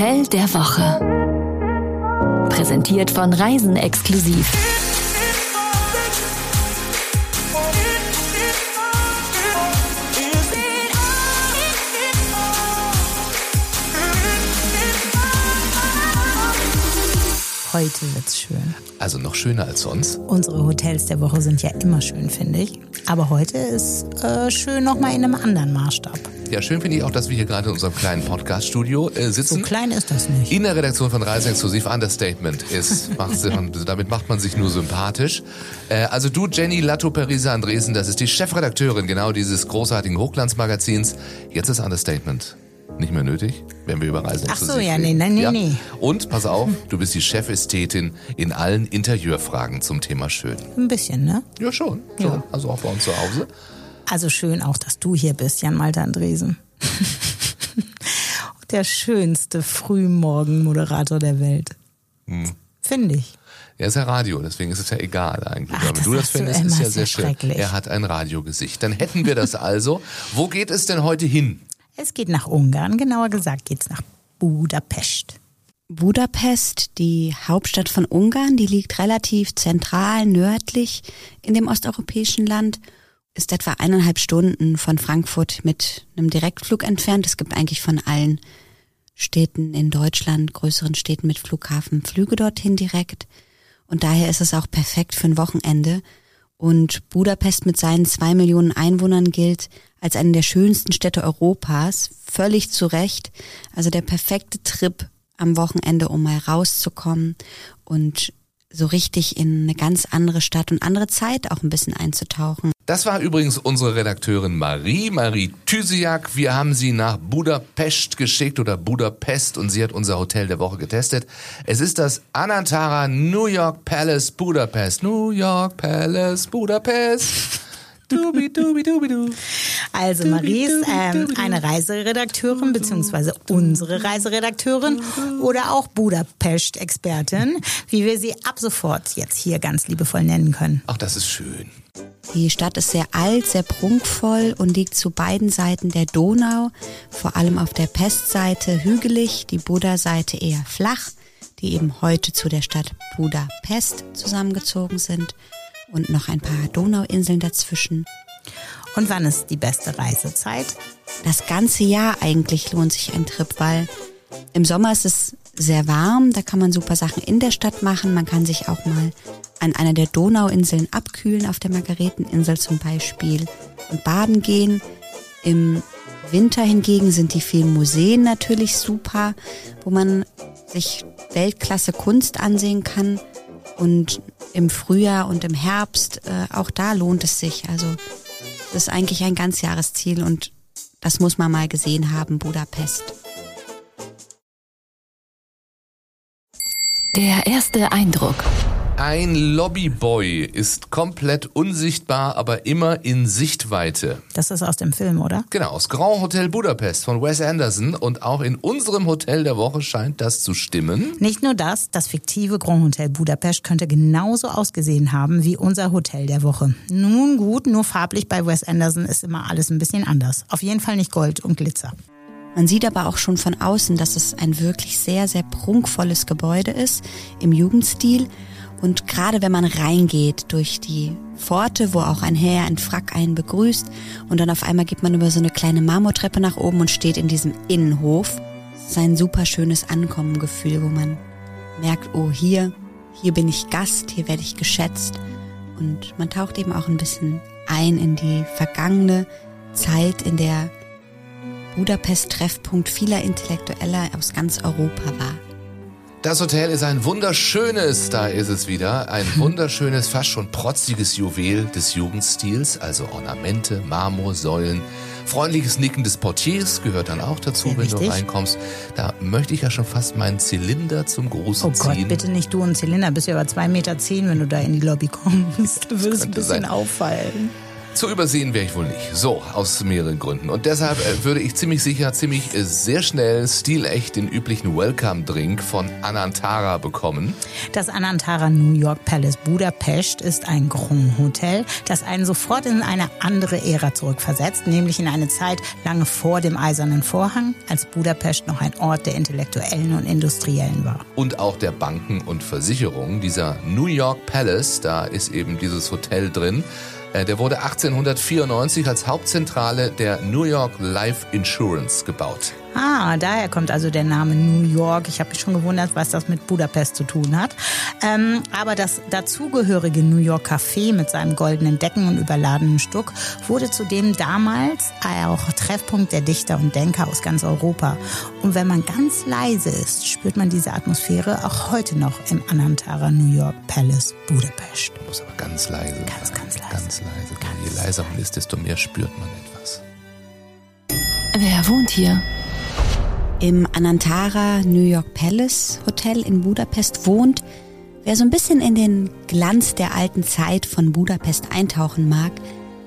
Hotel der Woche. Präsentiert von Reisen exklusiv. Heute wird's schön. Also noch schöner als sonst. Unsere Hotels der Woche sind ja immer schön, finde ich. Aber heute ist äh, schön nochmal in einem anderen Maßstab. Ja, schön finde ich auch, dass wir hier gerade in unserem kleinen Podcast-Studio äh, sitzen. So klein ist das nicht. In der Redaktion von Reise Exklusiv Understatement ist, macht, damit macht man sich nur sympathisch. Äh, also du, Jenny Latto Perisa Andresen, das ist die Chefredakteurin genau dieses großartigen Hochglanzmagazins. Jetzt ist Understatement nicht mehr nötig, wenn wir über Reisen Ach so, ja, nee, nee, nee, ja? nee. Und pass auf, du bist die Chefästhetin in allen Interieurfragen zum Thema Schön. Ein bisschen, ne? Ja, schon. schon. Ja. Also auch bei uns zu Hause. Also schön auch, dass du hier bist, Jan Malte Andresen. der schönste Frühmorgenmoderator der Welt. Hm. Finde ich. Er ist ja Radio, deswegen ist es ja egal eigentlich. Ach, wenn du das findest, ist ja sehr schön. Er hat ein Radiogesicht. Dann hätten wir das also. Wo geht es denn heute hin? Es geht nach Ungarn, genauer gesagt geht es nach Budapest. Budapest, die Hauptstadt von Ungarn, die liegt relativ zentral nördlich in dem osteuropäischen Land, ist etwa eineinhalb Stunden von Frankfurt mit einem Direktflug entfernt. Es gibt eigentlich von allen Städten in Deutschland, größeren Städten mit Flughafen, Flüge dorthin direkt. Und daher ist es auch perfekt für ein Wochenende. Und Budapest mit seinen zwei Millionen Einwohnern gilt als eine der schönsten Städte Europas, völlig zu Recht. Also der perfekte Trip am Wochenende, um mal rauszukommen und so richtig in eine ganz andere Stadt und andere Zeit auch ein bisschen einzutauchen. Das war übrigens unsere Redakteurin Marie, Marie Thysiak. Wir haben sie nach Budapest geschickt oder Budapest und sie hat unser Hotel der Woche getestet. Es ist das Anantara New York Palace Budapest. New York Palace Budapest. Dubi, dubi, dubi, du. Also Marie ist ähm, eine Reiseredakteurin beziehungsweise unsere Reiseredakteurin oder auch Budapest-Expertin, wie wir sie ab sofort jetzt hier ganz liebevoll nennen können. Ach, das ist schön. Die Stadt ist sehr alt, sehr prunkvoll und liegt zu beiden Seiten der Donau, vor allem auf der Pestseite hügelig, die Buda-Seite eher flach, die eben heute zu der Stadt Budapest zusammengezogen sind und noch ein paar Donauinseln dazwischen. Und wann ist die beste Reisezeit? Das ganze Jahr eigentlich lohnt sich ein Trip, weil im Sommer ist es sehr warm, da kann man super Sachen in der Stadt machen. Man kann sich auch mal an einer der Donauinseln abkühlen, auf der Margareteninsel zum Beispiel, und baden gehen. Im Winter hingegen sind die vielen Museen natürlich super, wo man sich Weltklasse Kunst ansehen kann. Und im Frühjahr und im Herbst, äh, auch da lohnt es sich. Also das ist eigentlich ein Ganzjahresziel und das muss man mal gesehen haben, Budapest. Der erste Eindruck. Ein Lobbyboy ist komplett unsichtbar, aber immer in Sichtweite. Das ist aus dem Film, oder? Genau, aus Grand Hotel Budapest von Wes Anderson. Und auch in unserem Hotel der Woche scheint das zu stimmen. Nicht nur das, das fiktive Grand Hotel Budapest könnte genauso ausgesehen haben wie unser Hotel der Woche. Nun gut, nur farblich bei Wes Anderson ist immer alles ein bisschen anders. Auf jeden Fall nicht Gold und Glitzer. Man sieht aber auch schon von außen, dass es ein wirklich sehr, sehr prunkvolles Gebäude ist im Jugendstil und gerade wenn man reingeht durch die Pforte, wo auch ein Herr in Frack einen begrüßt und dann auf einmal geht man über so eine kleine Marmortreppe nach oben und steht in diesem Innenhof, das ist ein super schönes Ankommengefühl, wo man merkt, oh hier, hier bin ich Gast, hier werde ich geschätzt und man taucht eben auch ein bisschen ein in die vergangene Zeit, in der Budapest Treffpunkt vieler Intellektueller aus ganz Europa war. Das Hotel ist ein wunderschönes, da ist es wieder, ein wunderschönes, fast schon protziges Juwel des Jugendstils, also Ornamente, Marmorsäulen, freundliches Nicken des Portiers gehört dann auch dazu, ja, wenn richtig. du reinkommst. Da möchte ich ja schon fast meinen Zylinder zum Großen oh Gott, ziehen. bitte nicht du ein Zylinder, bist ja über zwei Meter, zehn, wenn du da in die Lobby kommst. Du würdest ein bisschen sein. auffallen. Zu übersehen wäre ich wohl nicht. So, aus mehreren Gründen. Und deshalb äh, würde ich ziemlich sicher, ziemlich äh, sehr schnell, stilecht den üblichen Welcome-Drink von Anantara bekommen. Das Anantara New York Palace Budapest ist ein Grand Hotel, das einen sofort in eine andere Ära zurückversetzt, nämlich in eine Zeit lange vor dem Eisernen Vorhang, als Budapest noch ein Ort der Intellektuellen und Industriellen war. Und auch der Banken und Versicherungen. Dieser New York Palace, da ist eben dieses Hotel drin. Äh, der wurde 1894 als Hauptzentrale der New York Life Insurance gebaut. Ah, daher kommt also der Name New York. Ich habe mich schon gewundert, was das mit Budapest zu tun hat. Ähm, aber das dazugehörige New York Café mit seinem goldenen Decken und überladenen Stuck wurde zudem damals auch Treffpunkt der Dichter und Denker aus ganz Europa. Und wenn man ganz leise ist, spürt man diese Atmosphäre auch heute noch im Anantara New York Palace Budapest. Man muss aber ganz leise Ganz, sein. ganz leise. Ganz leise. Je leiser man ist, desto mehr spürt man etwas. Wer wohnt hier? Im Anantara New York Palace Hotel in Budapest wohnt, wer so ein bisschen in den Glanz der alten Zeit von Budapest eintauchen mag,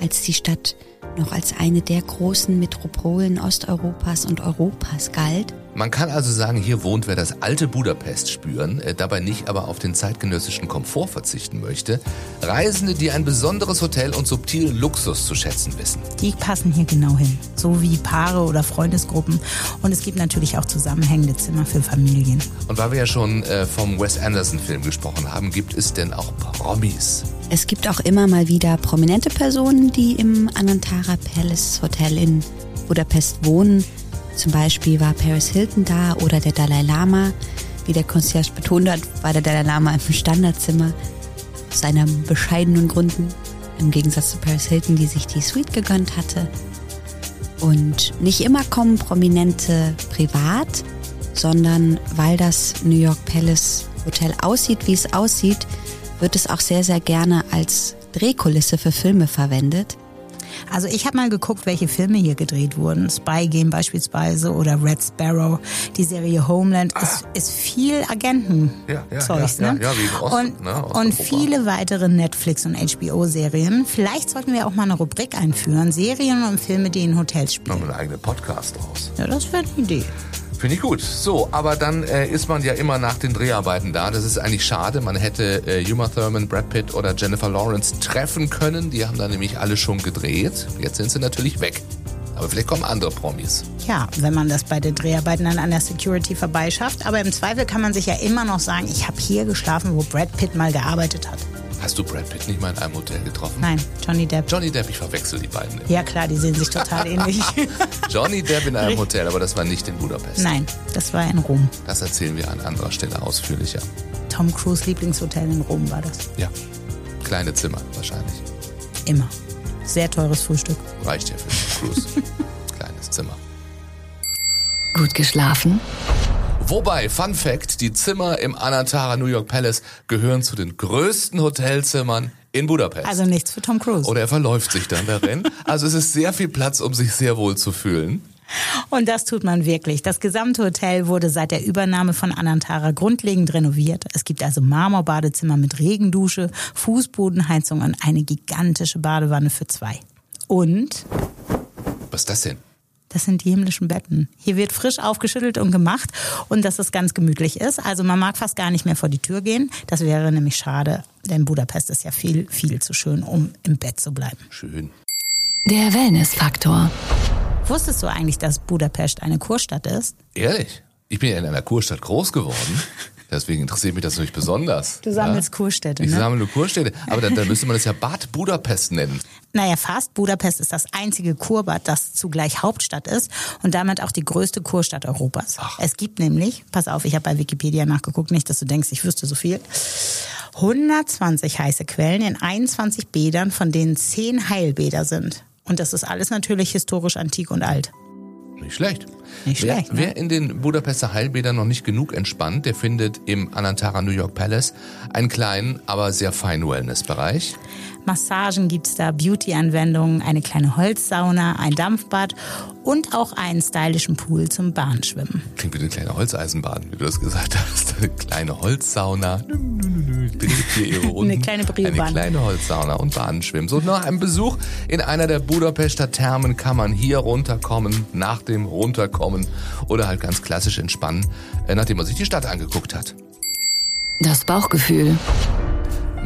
als die Stadt noch als eine der großen Metropolen Osteuropas und Europas galt. Man kann also sagen, hier wohnt wer das alte Budapest spüren, äh, dabei nicht aber auf den zeitgenössischen Komfort verzichten möchte. Reisende, die ein besonderes Hotel und subtilen Luxus zu schätzen wissen. Die passen hier genau hin, so wie Paare oder Freundesgruppen. Und es gibt natürlich auch zusammenhängende Zimmer für Familien. Und weil wir ja schon äh, vom Wes Anderson-Film gesprochen haben, gibt es denn auch Promis? Es gibt auch immer mal wieder prominente Personen, die im Anantara Palace Hotel in Budapest wohnen. Zum Beispiel war Paris Hilton da oder der Dalai Lama. Wie der Concierge betont hat, war der Dalai Lama im Standardzimmer aus seinen bescheidenen Gründen. Im Gegensatz zu Paris Hilton, die sich die Suite gegönnt hatte. Und nicht immer kommen Prominente privat, sondern weil das New York Palace Hotel aussieht, wie es aussieht, wird es auch sehr, sehr gerne als Drehkulisse für Filme verwendet. Also ich habe mal geguckt, welche Filme hier gedreht wurden. Spy Game beispielsweise oder Red Sparrow. Die Serie Homeland ist, ist viel Agenten-Zeugs. ja, ne? ja, ja, wie Ost- und ne, und viele weitere Netflix- und HBO-Serien. Vielleicht sollten wir auch mal eine Rubrik einführen. Serien und Filme, die in Hotels Machen spielen. wir einen eigenen Podcast draus. Ja, das wäre eine Idee. Finde ich gut. So, aber dann äh, ist man ja immer nach den Dreharbeiten da. Das ist eigentlich schade. Man hätte äh, Uma Thurman, Brad Pitt oder Jennifer Lawrence treffen können. Die haben da nämlich alle schon gedreht. Jetzt sind sie natürlich weg. Aber vielleicht kommen andere Promis. Ja, wenn man das bei den Dreharbeiten dann an der Security vorbeischafft. Aber im Zweifel kann man sich ja immer noch sagen, ich habe hier geschlafen, wo Brad Pitt mal gearbeitet hat. Hast du Brad Pitt nicht mal in einem Hotel getroffen? Nein, Johnny Depp. Johnny Depp, ich verwechsel die beiden. immer. Ja klar, die sehen sich total ähnlich. Johnny Depp in einem Hotel, aber das war nicht in Budapest. Nein, das war in Rom. Das erzählen wir an anderer Stelle ausführlicher. Tom Cruise Lieblingshotel in Rom war das. Ja, kleine Zimmer wahrscheinlich. Immer. Sehr teures Frühstück. Reicht ja für Tom Cruise. Kleines Zimmer. Gut geschlafen? Wobei, Fun Fact, die Zimmer im Anantara New York Palace gehören zu den größten Hotelzimmern in Budapest. Also nichts für Tom Cruise. Oder er verläuft sich dann darin. Also es ist sehr viel Platz, um sich sehr wohl zu fühlen. Und das tut man wirklich. Das gesamte Hotel wurde seit der Übernahme von Anantara grundlegend renoviert. Es gibt also Marmorbadezimmer mit Regendusche, Fußbodenheizung und eine gigantische Badewanne für zwei. Und Was ist das denn? Das sind die himmlischen Betten. Hier wird frisch aufgeschüttelt und gemacht und dass es ganz gemütlich ist. Also man mag fast gar nicht mehr vor die Tür gehen. Das wäre nämlich schade, denn Budapest ist ja viel, viel zu schön, um im Bett zu bleiben. Schön. Der Wellness-Faktor. Wusstest du eigentlich, dass Budapest eine Kurstadt ist? Ehrlich? Ich bin ja in einer Kurstadt groß geworden. Deswegen interessiert mich das natürlich besonders. Du sammelst Kurstädte, Ich ne? sammle Kurstädte. Aber dann, dann müsste man es ja Bad Budapest nennen. Naja, fast. Budapest ist das einzige Kurbad, das zugleich Hauptstadt ist und damit auch die größte Kurstadt Europas. Es gibt nämlich, pass auf, ich habe bei Wikipedia nachgeguckt, nicht, dass du denkst, ich wüsste so viel, 120 heiße Quellen in 21 Bädern, von denen 10 Heilbäder sind. Und das ist alles natürlich historisch antik und alt. Nicht schlecht. Nicht wer, schlecht, ne? Wer in den Budapester Heilbädern noch nicht genug entspannt, der findet im Anantara New York Palace einen kleinen, aber sehr feinen Wellnessbereich. Massagen gibt's da, Beauty-Anwendungen, eine kleine Holzsauna, ein Dampfbad und auch einen stylischen Pool zum Bahnschwimmen. Klingt wie eine kleine Holzeisenbahn, wie du das gesagt hast. Eine kleine Holzsauna. Nü. dreht hier Runden. Eine kleine Briobahn. Eine kleine Holzsauna und Bahnenschwimmen. So nach einem Besuch in einer der Budapester Thermen kann man hier runterkommen, nach dem Runterkommen oder halt ganz klassisch entspannen, äh, nachdem man sich die Stadt angeguckt hat. Das Bauchgefühl.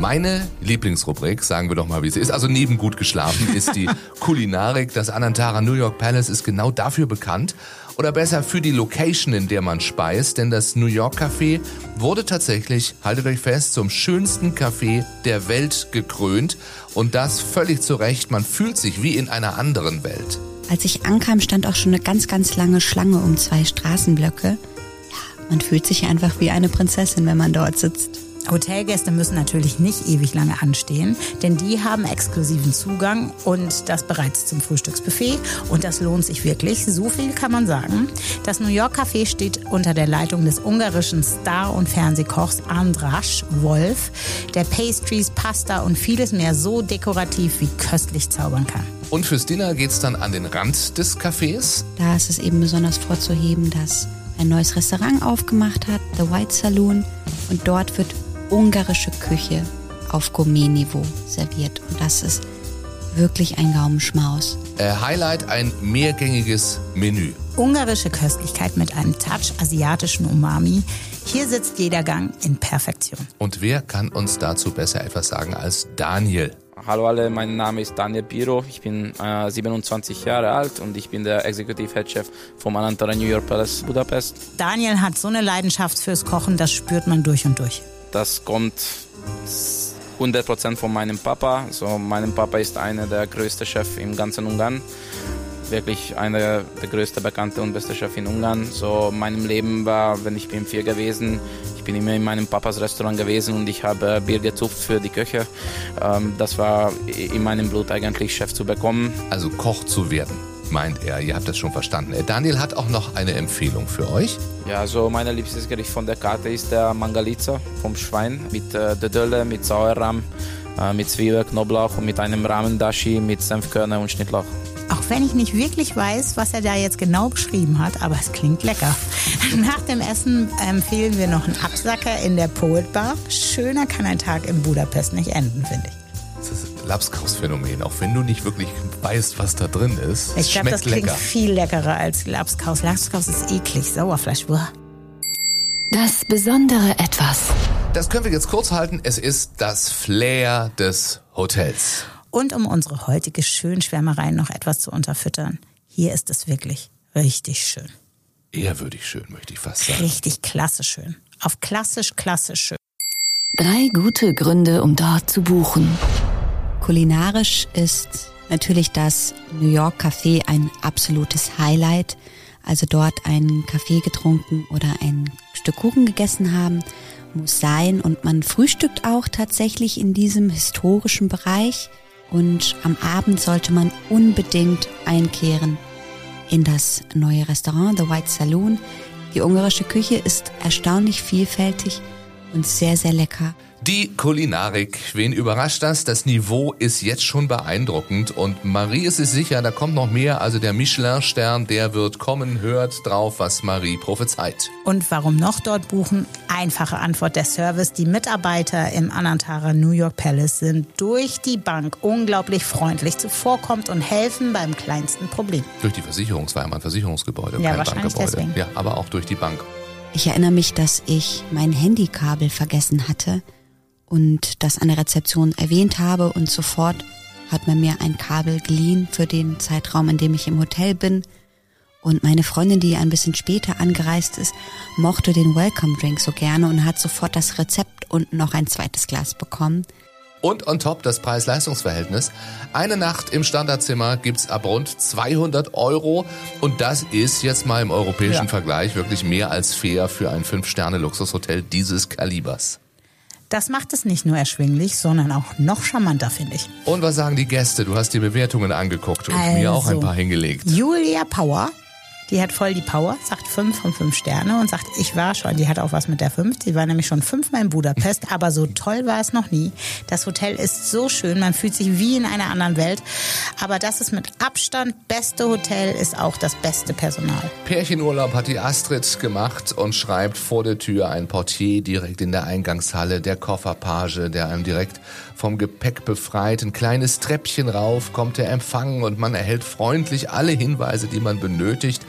Meine Lieblingsrubrik, sagen wir doch mal, wie es ist, also neben gut geschlafen, ist die Kulinarik. Das Anantara New York Palace ist genau dafür bekannt. Oder besser für die Location, in der man speist, denn das New York Café wurde tatsächlich, haltet euch fest, zum schönsten Café der Welt gekrönt. Und das völlig zu Recht. Man fühlt sich wie in einer anderen Welt. Als ich ankam, stand auch schon eine ganz, ganz lange Schlange um zwei Straßenblöcke. Ja, man fühlt sich einfach wie eine Prinzessin, wenn man dort sitzt. Hotelgäste müssen natürlich nicht ewig lange anstehen, denn die haben exklusiven Zugang und das bereits zum Frühstücksbuffet und das lohnt sich wirklich. So viel kann man sagen. Das New York Café steht unter der Leitung des ungarischen Star- und Fernsehkochs Andras Wolf, der Pastries, Pasta und vieles mehr so dekorativ wie köstlich zaubern kann. Und fürs Dinner geht's dann an den Rand des Cafés. Da ist es eben besonders vorzuheben, dass ein neues Restaurant aufgemacht hat, The White Saloon, und dort wird ungarische Küche auf Gourmet-Niveau serviert. Und das ist wirklich ein Gaumenschmaus. Äh, Highlight ein mehrgängiges Menü. Ungarische Köstlichkeit mit einem Touch asiatischen Umami. Hier sitzt jeder Gang in Perfektion. Und wer kann uns dazu besser etwas sagen als Daniel? Hallo alle, mein Name ist Daniel Biro, ich bin äh, 27 Jahre alt und ich bin der Executive Head Chef vom Anantara New York Palace Budapest. Daniel hat so eine Leidenschaft fürs Kochen, das spürt man durch und durch. Das kommt 100% von meinem Papa. So, mein Papa ist einer der größten Chefs im ganzen Ungarn. Wirklich einer der größten, bekannte und beste Chef in Ungarn. So, meinem Leben war, wenn ich bin vier gewesen, ich bin immer in meinem Papas Restaurant gewesen und ich habe Bier gezupft für die Köche. Ähm, das war in meinem Blut eigentlich, Chef zu bekommen. Also Koch zu werden, meint er. Ihr habt das schon verstanden. Äh, Daniel hat auch noch eine Empfehlung für euch. Ja, so mein Lieblingsgericht von der Karte ist der Mangalitza vom Schwein mit äh, Dödölle, mit Sauerrahm, äh, mit Zwiebel, Knoblauch und mit einem Rahmendashi mit Senfkörner und Schnittlauch. Auch wenn ich nicht wirklich weiß, was er da jetzt genau beschrieben hat, aber es klingt lecker. Nach dem Essen empfehlen wir noch einen Absacker in der Poet Bar. Schöner kann ein Tag in Budapest nicht enden, finde ich. Das ist Lapskaus-Phänomen, auch wenn du nicht wirklich weißt, was da drin ist. Es Ich glaube, das klingt lecker. viel leckerer als Lapskaus. Lapskaus ist eklig, Sauerfleisch. Uah. Das besondere Etwas. Das können wir jetzt kurz halten. Es ist das Flair des Hotels. Und um unsere heutige Schönschwärmerei noch etwas zu unterfüttern, hier ist es wirklich richtig schön. Ehrwürdig schön, möchte ich fast sagen. Richtig klasse schön. Auf klassisch, klassisch schön. Drei gute Gründe, um dort zu buchen. Kulinarisch ist natürlich das New York Café ein absolutes Highlight. Also dort einen Kaffee getrunken oder ein Stück Kuchen gegessen haben, muss sein. Und man frühstückt auch tatsächlich in diesem historischen Bereich. Und am Abend sollte man unbedingt einkehren in das neue Restaurant, The White Saloon. Die ungarische Küche ist erstaunlich vielfältig und sehr, sehr lecker. Die Kulinarik. Wen überrascht das? Das Niveau ist jetzt schon beeindruckend und Marie ist sich sicher, da kommt noch mehr. Also der Michelin-Stern, der wird kommen. Hört drauf, was Marie prophezeit. Und warum noch dort buchen? Einfache Antwort der Service. Die Mitarbeiter im Anantara New York Palace sind durch die Bank unglaublich freundlich zuvorkommt und helfen beim kleinsten Problem. Durch die Versicherung, es war ja mal ein Versicherungsgebäude, Ja, kein wahrscheinlich Bankgebäude. deswegen. Ja, aber auch durch die Bank. Ich erinnere mich, dass ich mein Handykabel vergessen hatte und das an der Rezeption erwähnt habe und sofort hat man mir ein Kabel geliehen für den Zeitraum, in dem ich im Hotel bin. Und meine Freundin, die ein bisschen später angereist ist, mochte den Welcome Drink so gerne und hat sofort das Rezept und noch ein zweites Glas bekommen. Und on top das Preis-Leistungs-Verhältnis. Eine Nacht im Standardzimmer gibt's ab rund 200 Euro. Und das ist jetzt mal im europäischen Ja. Vergleich wirklich mehr als fair für ein 5-Sterne-Luxushotel dieses Kalibers. Das macht es nicht nur erschwinglich, sondern auch noch charmanter, finde ich. Und was sagen die Gäste? Du hast die Bewertungen angeguckt und mir auch ein Also, paar hingelegt. Julia Power, Die hat voll die Power, sagt fünf von fünf Sterne und sagt, ich war schon, die hat auch was mit der fünf. Sie war nämlich schon fünfmal in Budapest, aber so toll war es noch nie. Das Hotel ist so schön, man fühlt sich wie in einer anderen Welt. Aber das ist mit Abstand beste Hotel, ist auch das beste Personal. Pärchenurlaub hat die Astrid gemacht und schreibt vor der Tür ein Portier direkt in der Eingangshalle, der Kofferpage, der einem direkt vom Gepäck befreit. Ein kleines Treppchen rauf kommt der Empfang und man erhält freundlich alle Hinweise, die man benötigt.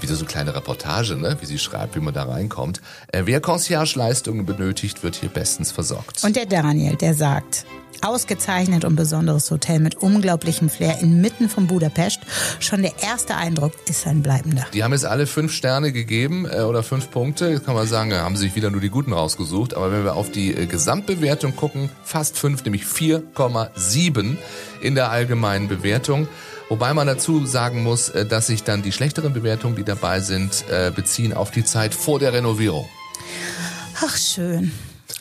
Wieder so eine kleine Reportage, ne? wie sie schreibt, wie man da reinkommt. Äh, wer Concierge-Leistungen benötigt, wird hier bestens versorgt. Und der Daniel, der sagt, Ausgezeichnet und besonderes Hotel mit unglaublichem Flair inmitten von Budapest. Schon der erste Eindruck ist ein bleibender. Die haben jetzt alle fünf Sterne gegeben äh, oder fünf Punkte. Jetzt kann man sagen, haben sich wieder nur die guten rausgesucht. Aber wenn wir auf die äh, Gesamtbewertung gucken, fast fünf, nämlich 4,7 in der allgemeinen Bewertung. Wobei man dazu sagen muss, äh, dass sich dann die schlechteren Bewertungen, die dabei sind, äh, beziehen auf die Zeit vor der Renovierung. Ach, schön.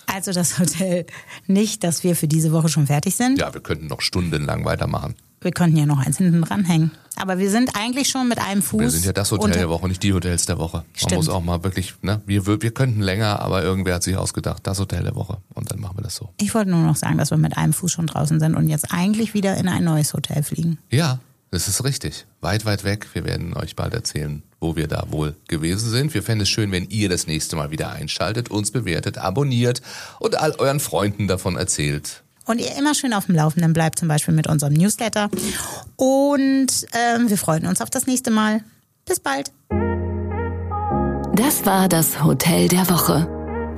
Also das Hotel nicht, dass wir für diese Woche schon fertig sind. Ja, wir könnten noch stundenlang weitermachen. Wir könnten ja noch eins hinten dranhängen. Aber wir sind eigentlich schon mit einem Fuß. Wir sind ja das Hotel der Woche, nicht die Hotels der Woche. Stimmt. Man muss auch mal wirklich, ne, wir, wir könnten länger, aber irgendwer hat sich ausgedacht, das Hotel der Woche. Und dann machen wir das so. Ich wollte nur noch sagen, dass wir mit einem Fuß schon draußen sind und jetzt eigentlich wieder in ein neues Hotel fliegen. Ja, das ist richtig. Weit, weit weg. Wir werden euch bald erzählen, wo wir da wohl gewesen sind. Wir fänden es schön, wenn ihr das nächste Mal wieder einschaltet, uns bewertet, abonniert und all euren Freunden davon erzählt. Und ihr immer schön auf dem Laufenden bleibt, zum Beispiel mit unserem Newsletter. Und ähm, wir freuen uns auf das nächste Mal. Bis bald. Das war das Hotel der Woche.